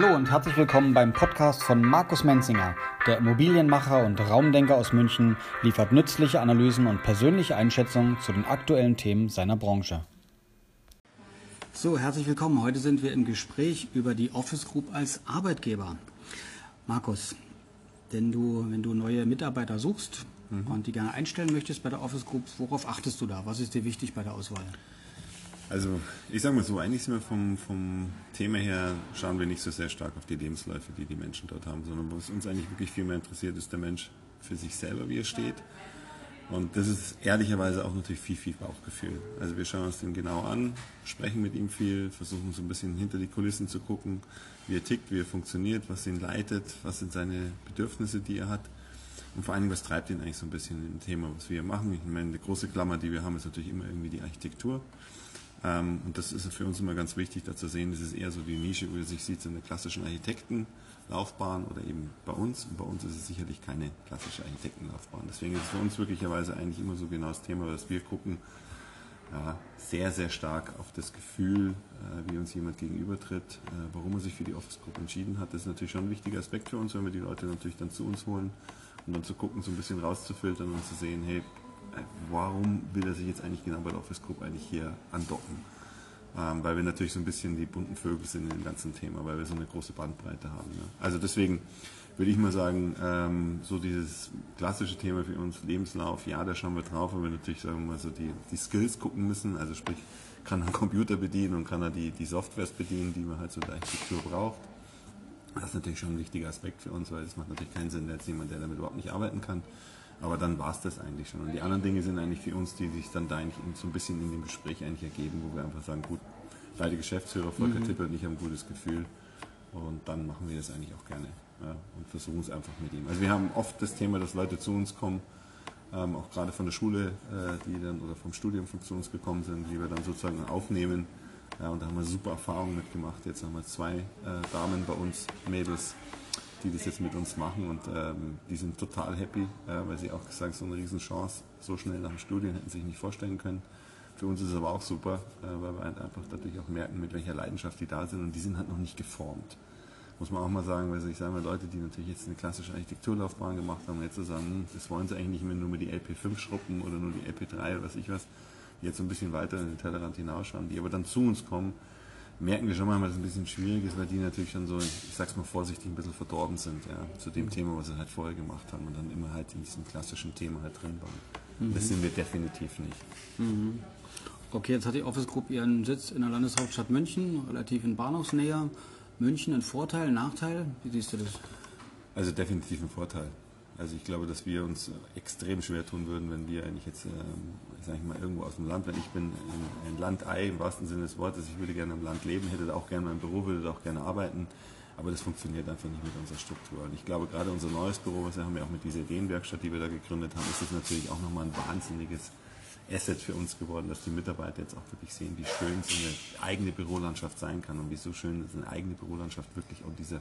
Hallo und herzlich willkommen beim Podcast von Markus Menzinger. Der Immobilienmacher und Raumdenker aus München liefert nützliche Analysen und persönliche Einschätzungen zu den aktuellen Themen seiner Branche. So, herzlich willkommen. Heute sind wir im Gespräch über die Office Group als Arbeitgeber. Markus, denn du, wenn du neue Mitarbeiter suchst mhm. und die gerne einstellen möchtest bei der Office Group, worauf achtest du da? Was ist dir wichtig bei der Auswahl? Also ich sage mal so, eigentlich sind wir vom, vom Thema her, schauen wir nicht so sehr stark auf die Lebensläufe, die die Menschen dort haben, sondern was uns eigentlich wirklich viel mehr interessiert, ist der Mensch für sich selber, wie er steht. Und das ist ehrlicherweise auch natürlich viel, viel Bauchgefühl. Also wir schauen uns den genau an, sprechen mit ihm viel, versuchen so ein bisschen hinter die Kulissen zu gucken, wie er tickt, wie er funktioniert, was ihn leitet, was sind seine Bedürfnisse, die er hat. Und vor allen Dingen, was treibt ihn eigentlich so ein bisschen im Thema, was wir machen. Ich meine, die große Klammer, die wir haben, ist natürlich immer irgendwie die Architektur. Ähm, und das ist für uns immer ganz wichtig, da zu sehen, das ist eher so die Nische, wo er sich sieht, so eine klassischen Architektenlaufbahn oder eben bei uns. Und bei uns ist es sicherlich keine klassische Architektenlaufbahn. Deswegen ist es für uns wirklicherweise eigentlich immer so genau das Thema, dass wir gucken, ja, sehr, sehr stark auf das Gefühl, äh, wie uns jemand gegenübertritt, äh, warum er sich für die Office Group entschieden hat. Das ist natürlich schon ein wichtiger Aspekt für uns, wenn wir die Leute natürlich dann zu uns holen und dann zu gucken, so ein bisschen rauszufiltern und zu sehen, hey, warum will er sich jetzt eigentlich genau bei der Office Group eigentlich hier andocken? Ähm, weil wir natürlich so ein bisschen die bunten Vögel sind in dem ganzen Thema, weil wir so eine große Bandbreite haben. Ja. Also deswegen würde ich mal sagen, ähm, so dieses klassische Thema für uns, Lebenslauf, ja, da schauen wir drauf, aber wir natürlich sagen wir mal so die, die Skills gucken müssen, also sprich, kann er Computer bedienen und kann er die, die Softwares bedienen, die man halt so der Architektur braucht. Das ist natürlich schon ein wichtiger Aspekt für uns, weil es macht natürlich keinen Sinn, dass jemand, der damit überhaupt nicht arbeiten kann, aber dann war es das eigentlich schon. Und die anderen Dinge sind eigentlich für uns, die sich dann da eigentlich so ein bisschen in dem Gespräch eigentlich ergeben, wo wir einfach sagen, gut, beide Geschäftsführer, Volker mhm. Tippel und ich haben ein gutes Gefühl. Und dann machen wir das eigentlich auch gerne ja, und versuchen es einfach mit ihm. Also wir haben oft das Thema, dass Leute zu uns kommen, ähm, auch gerade von der Schule, äh, die dann oder vom Studium zu uns gekommen sind, die wir dann sozusagen aufnehmen. Ja, und da haben wir super Erfahrungen mitgemacht. Jetzt haben wir zwei äh, Damen bei uns, Mädels, die das jetzt mit uns machen und ähm, die sind total happy, äh, weil sie auch gesagt so eine Riesenchance, so schnell nach dem Studium hätten sie sich nicht vorstellen können. Für uns ist es aber auch super, äh, weil wir halt einfach dadurch auch merken, mit welcher Leidenschaft die da sind und die sind halt noch nicht geformt. Muss man auch mal sagen, weil ich sage mal, Leute, die natürlich jetzt eine klassische Architekturlaufbahn gemacht haben, jetzt sagen, hm, das wollen sie eigentlich nicht mehr nur mit die LP5 schruppen oder nur die LP3 oder was ich was, die jetzt so ein bisschen weiter in den Tellerrand hinausschauen, die aber dann zu uns kommen merken wir schon mal, dass es ein bisschen schwierig ist, weil die natürlich schon so, ich sag's mal vorsichtig, ein bisschen verdorben sind, ja, zu dem mhm. Thema, was sie halt vorher gemacht haben und dann immer halt in diesem klassischen Thema halt drin waren. Mhm. Das sind wir definitiv nicht. Mhm. Okay, jetzt hat die Office Group ihren Sitz in der Landeshauptstadt München, relativ in Bahnhofsnähe. München ein Vorteil, Nachteil? Wie siehst du das? Also definitiv ein Vorteil. Also ich glaube, dass wir uns extrem schwer tun würden, wenn wir eigentlich jetzt, ähm, sag ich mal, irgendwo aus dem Land, wenn ich bin ein, ein Landei im wahrsten Sinne des Wortes, ich würde gerne im Land leben, hätte auch gerne mein Büro, würde auch gerne arbeiten, aber das funktioniert einfach nicht mit unserer Struktur. Und ich glaube, gerade unser neues Büro, was wir haben ja auch mit dieser Ideenwerkstatt, die wir da gegründet haben, ist das natürlich auch nochmal ein wahnsinniges Asset für uns geworden, dass die Mitarbeiter jetzt auch wirklich sehen, wie schön so eine eigene Bürolandschaft sein kann und wie so schön eine eigene Bürolandschaft wirklich auch diese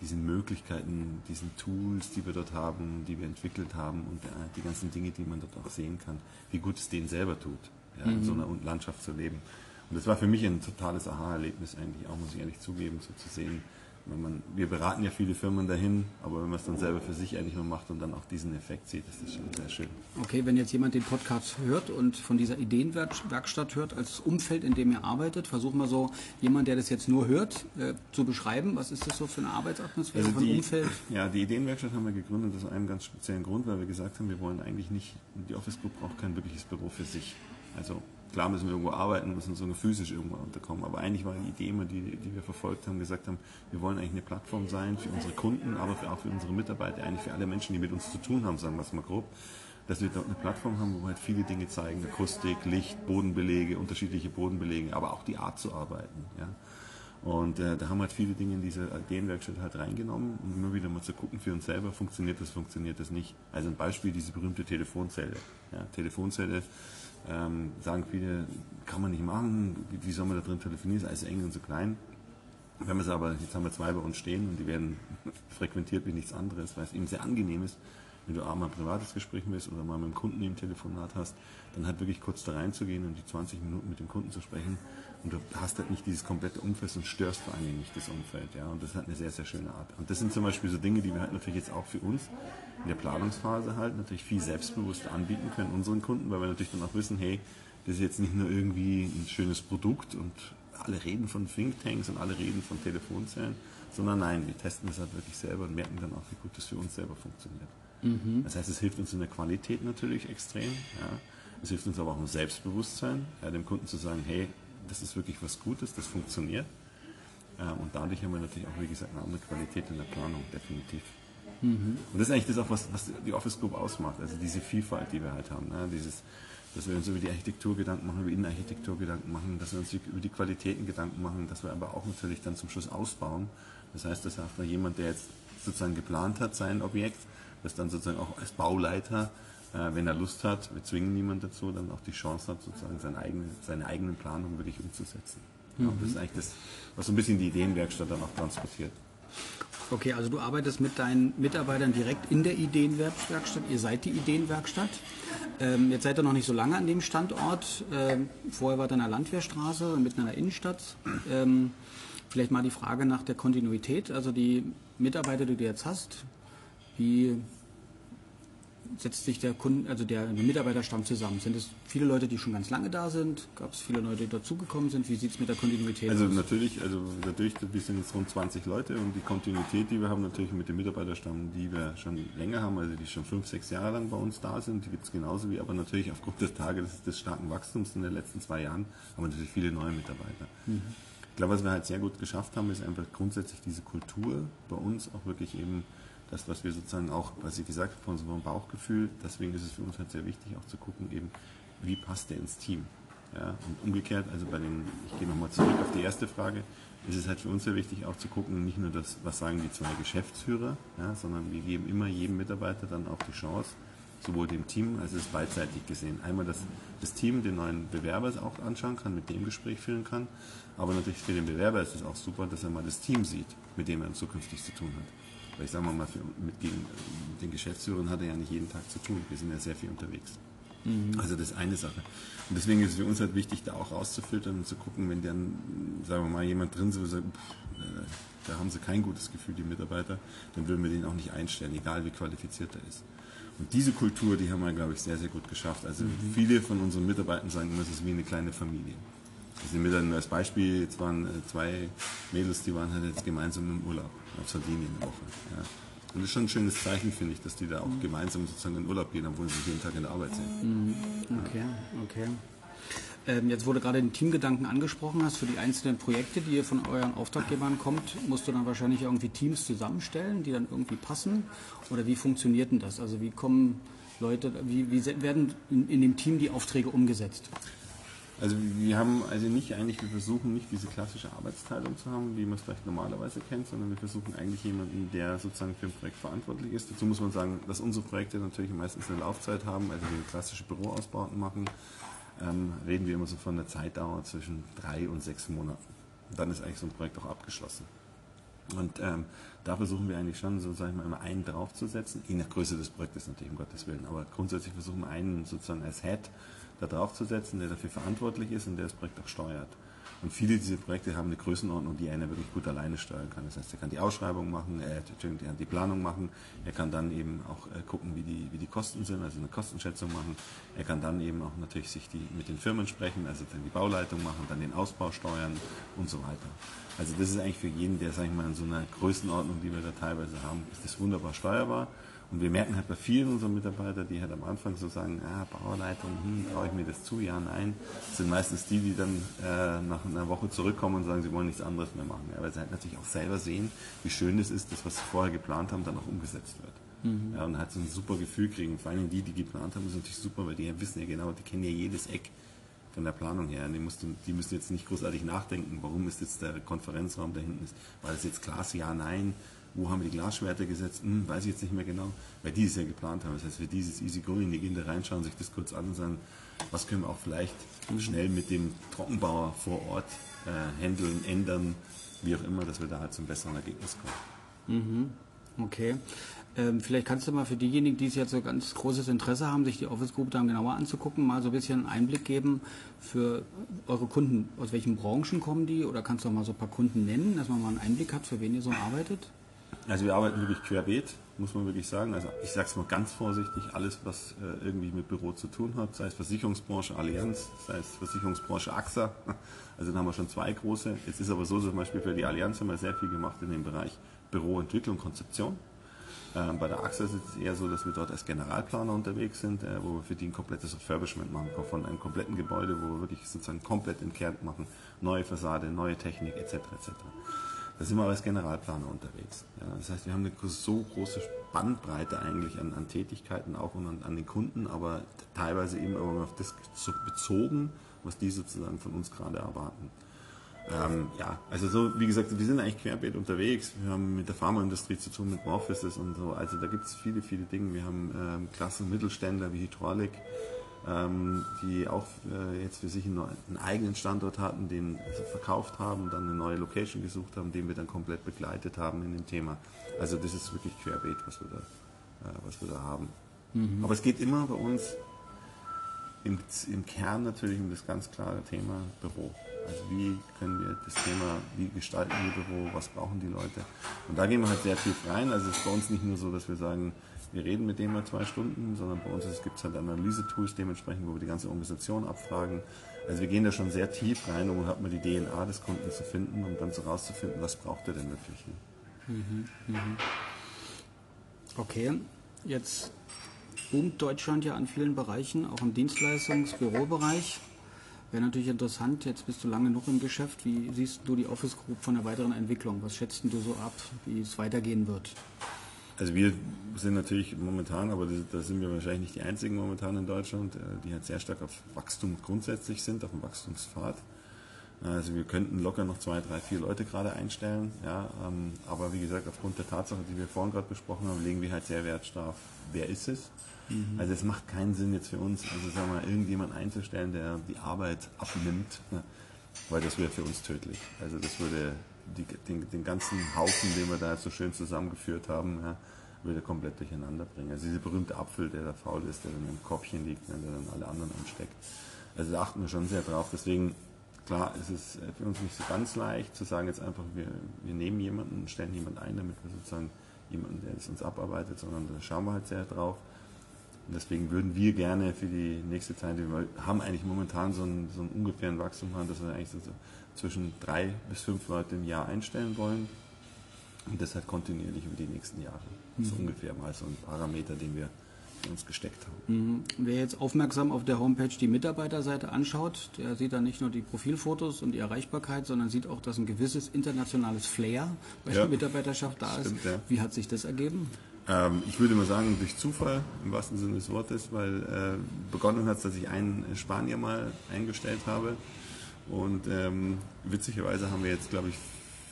diesen Möglichkeiten, diesen Tools, die wir dort haben, die wir entwickelt haben und äh, die ganzen Dinge, die man dort auch sehen kann, wie gut es denen selber tut, ja, mhm. in so einer Landschaft zu leben. Und das war für mich ein totales Aha-Erlebnis eigentlich, auch muss ich ehrlich zugeben, so zu sehen, man, wir beraten ja viele Firmen dahin, aber wenn man es dann selber für sich eigentlich nur macht und dann auch diesen Effekt sieht, ist das schon sehr schön. Okay, wenn jetzt jemand den Podcast hört und von dieser Ideenwerkstatt hört, als Umfeld, in dem er arbeitet, versuchen wir so, jemand, der das jetzt nur hört, äh, zu beschreiben. Was ist das so für eine Arbeitsatmosphäre, also die, Umfeld? Ja, die Ideenwerkstatt haben wir gegründet aus einem ganz speziellen Grund, weil wir gesagt haben, wir wollen eigentlich nicht, die Office Group braucht kein wirkliches Büro für sich. Also klar müssen wir irgendwo arbeiten, müssen so physisch irgendwo unterkommen. Aber eigentlich war die Idee immer, die, die wir verfolgt haben, gesagt haben, wir wollen eigentlich eine Plattform sein für unsere Kunden, aber für, auch für unsere Mitarbeiter, eigentlich für alle Menschen, die mit uns zu tun haben, sagen wir es mal grob, dass wir dort eine Plattform haben, wo wir halt viele Dinge zeigen, Akustik, Licht, Bodenbelege, unterschiedliche Bodenbelege, aber auch die Art zu arbeiten. Ja. Und äh, da haben wir halt viele Dinge in diese Ideenwerkstatt halt reingenommen, um immer wieder mal zu gucken für uns selber, funktioniert das, funktioniert das nicht. Also ein Beispiel, diese berühmte Telefonzelle. Ja, Telefonzelle ähm, sagen viele, kann man nicht machen, wie, soll man da drin telefonieren, ist alles eng und so klein. Wenn wir es aber, jetzt haben wir zwei bei uns stehen und die werden frequentiert wie nichts anderes, weil es eben sehr angenehm ist, wenn du auch mal ein privates Gespräch bist oder mal mit dem Kunden im Telefonat hast, dann halt wirklich kurz da reinzugehen und die 20 Minuten mit dem Kunden zu sprechen und du hast halt nicht dieses komplette Umfeld und störst vor allem nicht das Umfeld. Ja? Und das halt eine sehr, sehr schöne Art. Und das sind zum Beispiel so Dinge, die wir halt natürlich jetzt auch für uns in der Planungsphase halt natürlich viel selbstbewusster anbieten können unseren Kunden, weil wir natürlich dann auch wissen, hey, das ist jetzt nicht nur irgendwie ein schönes Produkt und alle reden von Thinktanks und alle reden von Telefonzellen, sondern nein, wir testen das halt wirklich selber und merken dann auch, wie gut das für uns selber funktioniert. Mhm. Das heißt, es hilft uns in der Qualität natürlich extrem. Ja. Es hilft uns aber auch im Selbstbewusstsein, ja, dem Kunden zu sagen, hey, das ist wirklich was Gutes, das funktioniert. Ähm, und dadurch haben wir natürlich auch, wie gesagt, eine andere Qualität in der Planung, definitiv. Mhm. Und das ist eigentlich das auch, was, was, die Office Group ausmacht, also diese Vielfalt, die wir halt haben. Ne? Dieses, dass wir uns über die Architektur Gedanken machen, über Innenarchitektur Gedanken machen, dass wir uns über die Qualitäten Gedanken machen, dass wir aber auch natürlich dann zum Schluss ausbauen. Das heißt, dass auch jemand, der jetzt sozusagen geplant hat, sein Objekt, das dann sozusagen auch als Bauleiter, wenn er Lust hat, wir zwingen niemanden dazu, dann auch die Chance hat, sozusagen seine eigene, seine eigenen Planungen wirklich umzusetzen. Mhm. Das ist eigentlich das, was so ein bisschen die Ideenwerkstatt dann auch transportiert. Okay, also du arbeitest mit deinen Mitarbeitern direkt in der Ideenwerkstatt. Ihr seid die Ideenwerkstatt. Ähm, jetzt seid ihr noch nicht so lange an dem Standort. Ähm, vorher war ihr in der Landwehrstraße, mitten in der Innenstadt. Ähm, vielleicht mal die Frage nach der Kontinuität. Also die Mitarbeiter, die du jetzt hast, wie setzt sich der Kunden, also der Mitarbeiterstamm zusammen? Sind es viele Leute, die schon ganz lange da sind? Gab es viele Leute, die dazugekommen sind? Wie sieht es mit der Kontinuität also aus? Also natürlich, also dadurch, wir sind jetzt rund 20 Leute und die Kontinuität, die wir haben, natürlich mit dem Mitarbeiterstamm, die wir schon länger haben, also die schon fünf, sechs Jahre lang bei uns da sind, die gibt es genauso wie, aber natürlich aufgrund des Tages des starken Wachstums in den letzten zwei Jahren haben wir natürlich viele neue Mitarbeiter. Mhm. Ich glaube, was wir halt sehr gut geschafft haben, ist einfach grundsätzlich diese Kultur bei uns auch wirklich eben das, was wir sozusagen auch, was ich gesagt habe, von unserem Bauchgefühl, deswegen ist es für uns halt sehr wichtig, auch zu gucken, eben, wie passt der ins Team. Ja, und umgekehrt, also bei den, ich gehe nochmal zurück auf die erste Frage, ist es halt für uns sehr wichtig, auch zu gucken, nicht nur das, was sagen die zwei Geschäftsführer, ja, sondern wir geben immer jedem Mitarbeiter dann auch die Chance, sowohl dem Team als auch beidseitig gesehen. Einmal, dass das Team den neuen Bewerber auch anschauen kann, mit dem Gespräch führen kann, aber natürlich für den Bewerber ist es auch super, dass er mal das Team sieht, mit dem er zukünftig zu tun hat. Weil ich sage mal, für, mit, gegen, mit den Geschäftsführern hat er ja nicht jeden Tag zu tun. Wir sind ja sehr viel unterwegs. Mhm. Also das ist eine Sache. Und deswegen ist es für uns halt wichtig, da auch rauszufiltern und zu gucken, wenn dann, sagen wir mal, jemand drin ist, wo sagt, äh, da haben sie kein gutes Gefühl, die Mitarbeiter, dann würden wir den auch nicht einstellen, egal wie qualifiziert er ist. Und diese Kultur, die haben wir, glaube ich, sehr, sehr gut geschafft. Also mhm. viele von unseren Mitarbeitern sagen immer, es ist wie eine kleine Familie. Wir sind mir dann als Beispiel, jetzt waren äh, zwei Mädels, die waren halt jetzt gemeinsam im Urlaub auf Sardinien eine Woche. Ja. Und das ist schon ein schönes Zeichen, finde ich, dass die da auch mhm. gemeinsam sozusagen in Urlaub gehen, obwohl sie jeden Tag in der Arbeit sind. Mhm. Okay, okay. Ähm, jetzt wurde gerade den Teamgedanken angesprochen hast. Für die einzelnen Projekte, die ihr von euren Auftraggebern kommt, musst du dann wahrscheinlich irgendwie Teams zusammenstellen, die dann irgendwie passen. Oder wie funktioniert denn das? Also wie kommen Leute, wie, wie werden in, in dem Team die Aufträge umgesetzt? Also wir haben also nicht eigentlich, wir versuchen nicht diese klassische Arbeitsteilung zu haben, wie man es vielleicht normalerweise kennt, sondern wir versuchen eigentlich jemanden, der sozusagen für ein Projekt verantwortlich ist. Dazu muss man sagen, dass unsere Projekte natürlich meistens eine Laufzeit haben, also wir klassische Büroausbauten machen, ähm, reden wir immer so von einer Zeitdauer zwischen drei und sechs Monaten. Dann ist eigentlich so ein Projekt auch abgeschlossen. Und ähm, da versuchen wir eigentlich schon, so sag ich mal, immer einen draufzusetzen, je nach Größe des Projektes natürlich, um Gottes Willen. Aber grundsätzlich versuchen wir einen sozusagen als Head da draufzusetzen, der dafür verantwortlich ist und der das Projekt auch steuert. Und viele dieser Projekte haben eine Größenordnung, die einer wirklich gut alleine steuern kann. Das heißt, er kann die Ausschreibung machen, er kann die Planung machen, er kann dann eben auch äh, gucken, wie die, wie die Kosten sind, also eine Kostenschätzung machen. Er kann dann eben auch natürlich sich die, mit den Firmen sprechen, also dann die Bauleitung machen, dann den Ausbau steuern und so weiter. Also das ist eigentlich für jeden, der, sag ich mal, in so einer Größenordnung, die wir da teilweise haben, ist das wunderbar steuerbar. Und wir merken halt bei vielen unserer Mitarbeiter, die halt am Anfang so sagen, ah, Bauerleitung, hm, traue ich mir das zu? Ja, nein. Das sind meistens die, die dann äh, nach einer Woche zurückkommen und sagen, sie wollen nichts anderes mehr machen. Ja, weil sie halt natürlich auch selber sehen, wie schön es ist, das, was sie vorher geplant haben, dann auch umgesetzt wird. Mhm. Ja, und halt so ein super Gefühl kriegen. Vor allem die, die geplant haben, ist natürlich super, weil die wissen ja genau, die kennen ja jedes Eck von der Planung her. Die, mussten, die müssen jetzt nicht großartig nachdenken, warum ist jetzt der Konferenzraum da hinten ist. War das jetzt Glas? Ja, nein wo haben wir die Glasschwerter gesetzt? Hm, weiß ich jetzt nicht mehr genau, weil die es ja geplant haben. Das heißt, für dieses Easy Going, die gehen da reinschauen, sich das kurz an und sagen, was können wir auch vielleicht schnell mit dem Trockenbauer vor Ort äh, handeln, ändern, wie auch immer, dass wir da halt zum besseren Ergebnis kommen. Mhm. Okay. Ähm, vielleicht kannst du mal für diejenigen, die es jetzt so ganz großes Interesse haben, sich die Office Group dann genauer anzugucken, mal so ein bisschen einen Einblick geben für eure Kunden. Aus welchen Branchen kommen die? Oder kannst du auch mal so ein paar Kunden nennen, dass man mal einen Einblick hat, für wen ihr so arbeitet? Also wir arbeiten wirklich querbeet, muss man wirklich sagen. Also ich sage es mal ganz vorsichtig, alles was äh, irgendwie mit Büro zu tun hat, sei es Versicherungsbranche Allianz, sei es Versicherungsbranche AXA, also da haben wir schon zwei große. Jetzt ist aber so, zum Beispiel für die Allianz haben wir sehr viel gemacht in dem Bereich Büroentwicklung, Konzeption. Ähm, bei der AXA ist es eher so, dass wir dort als Generalplaner unterwegs sind, äh, wo wir für die ein komplettes Refurbishment machen, von einem kompletten Gebäude, wo wir wirklich sozusagen komplett entkernt machen, neue Fassade, neue Technik etc. etc. Da sind wir als Generalplaner unterwegs. Das heißt, wir haben eine so große Bandbreite eigentlich an, an Tätigkeiten auch und an, an, den Kunden, aber teilweise eben aber auf das bezogen, was die sozusagen von uns gerade erwarten. Ähm, ja, also so, wie gesagt, wir sind eigentlich querbeet unterwegs. Wir haben mit der Pharmaindustrie zu tun, mit Morphosis und so. Also da gibt es viele, viele Dinge. Wir haben ähm, klassen Mittelständler wie Hydraulik, ähm, die auch äh, jetzt für sich einen, einen, eigenen Standort hatten, den also verkauft haben, dann eine neue Location gesucht haben, den wir dann komplett begleitet haben in dem Thema. Also das ist wirklich querbeet, was wir da, äh, was wir da haben. Mhm. Aber es geht immer bei uns im, im Kern natürlich um das ganz klare Thema Büro. Also wie können wir das Thema, wie gestalten wir Büro, was brauchen die Leute? Und da gehen wir halt sehr tief rein. Also es ist bei uns nicht nur so, dass wir sagen, wir reden mit dem mal zwei Stunden, sondern bei uns gibt es halt Analyse-Tools dementsprechend, wo wir die ganze Organisation abfragen. Also wir gehen da schon sehr tief rein, um halt mal die DNA des Kunden zu finden, um dann so rauszufinden, was braucht er denn wirklich. Mhm, mhm. Okay, jetzt boomt Deutschland ja an vielen Bereichen, auch im Dienstleistungs-Bürobereich. Wäre natürlich interessant, jetzt bist du lange noch im Geschäft. Wie siehst du die Office Group von der weiteren Entwicklung? Was schätzt du so ab, wie es weitergehen wird? Also wir sind natürlich momentan, aber da sind wir wahrscheinlich nicht die einzigen momentan in Deutschland, äh, die halt sehr stark auf Wachstum grundsätzlich sind, auf dem Wachstumspfad. Also wir könnten locker noch zwei, drei, vier Leute gerade einstellen, ja, ähm, aber wie gesagt, aufgrund der Tatsache, die wir vorhin gerade besprochen haben, legen wir halt sehr Wert darauf, wer ist es. Mhm. Also es macht keinen Sinn jetzt für uns, also sagen wir mal, irgendjemand einzustellen, der die Arbeit abnimmt, ne, weil das wäre für uns tödlich. Also das würde die, den, den, ganzen Haufen, den wir da jetzt so schön zusammengeführt haben, ja, würde komplett durcheinander bringen. Also dieser berühmte Apfel, der da faul ist, der dann im Korbchen liegt, ne, der dann alle anderen ansteckt. Also da achten wir schon sehr drauf. Deswegen, klar, ist es für uns nicht so ganz leicht zu sagen, jetzt einfach, wir, wir nehmen jemanden und stellen jemanden ein, damit wir sozusagen jemanden, der es uns abarbeitet, sondern da schauen wir halt sehr drauf. Und deswegen würden wir gerne für die nächste Zeit, wir haben eigentlich momentan so einen, so einen ungefähren Wachstum haben, dass wir eigentlich so zwischen drei bis fünf Leute im Jahr einstellen wollen. Und das halt kontinuierlich über die nächsten Jahre. Mhm. So ungefähr mal so ein Parameter, den wir uns gesteckt haben. Mhm. Wer jetzt aufmerksam auf der Homepage die Mitarbeiterseite anschaut, der sieht dann nicht nur die Profilfotos und die Erreichbarkeit, sondern sieht auch, dass ein gewisses internationales Flair bei ja. der Mitarbeiterschaft da Stimmt, ist. Ja. Wie hat sich das ergeben? Ähm, ich würde mal sagen, durch Zufall im wahrsten Sinne des Wortes, weil äh, begonnen hat, dass ich einen Spanier mal eingestellt habe. Und ähm, witzigerweise haben wir jetzt, glaube ich,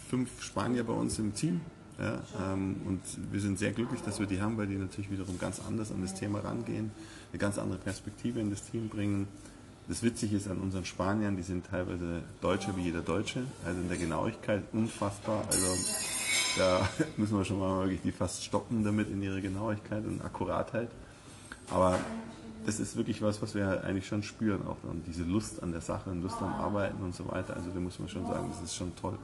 fünf Spanier bei uns im Team. Ja, ähm, und wir sind sehr glücklich, dass wir die haben, weil die natürlich wiederum ganz anders an das Thema rangehen, eine ganz andere Perspektive in das Team bringen. Das Witzige ist an unseren Spaniern, die sind teilweise Deutscher wie jeder Deutsche, also in der Genauigkeit unfassbar. Also da müssen wir schon mal wirklich die fast stoppen damit in ihrer Genauigkeit und Akkuratheit. Aber das ist wirklich was, was wir eigentlich schon spüren, auch dann diese Lust an der Sache und Lust am Arbeiten und so weiter. Also da muss man schon sagen, das ist schon toll.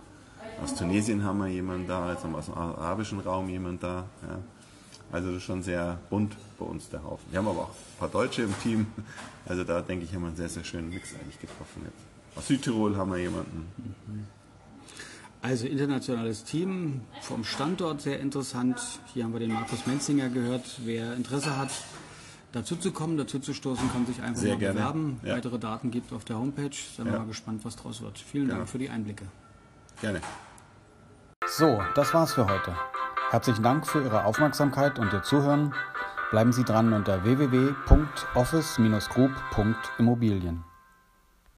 Aus Tunesien haben wir jemanden da, jetzt haben wir aus dem arabischen Raum jemanden da. Ja. Also das ist schon sehr bunt bei uns der Haufen. Wir haben aber auch ein paar Deutsche im Team. Also da denke ich, haben wir einen sehr, sehr schönen Mix eigentlich getroffen jetzt. Aus Südtirol haben wir jemanden. Also internationales Team, vom Standort sehr interessant. Hier haben wir den Markus Menzinger gehört. Wer Interesse hat, dazu zu kommen, dazu zu stoßen, kann sich einfach sehr mal gerne. bewerben. Ja. Weitere Daten gibt es auf der Homepage. Sind wir ja. mal gespannt, was draus wird. Vielen. Dank für die Einblicke. Gerne. So, das war's für heute. Herzlichen Dank für Ihre Aufmerksamkeit und Ihr Zuhören. Bleiben Sie dran unter www.office-group.immobilien.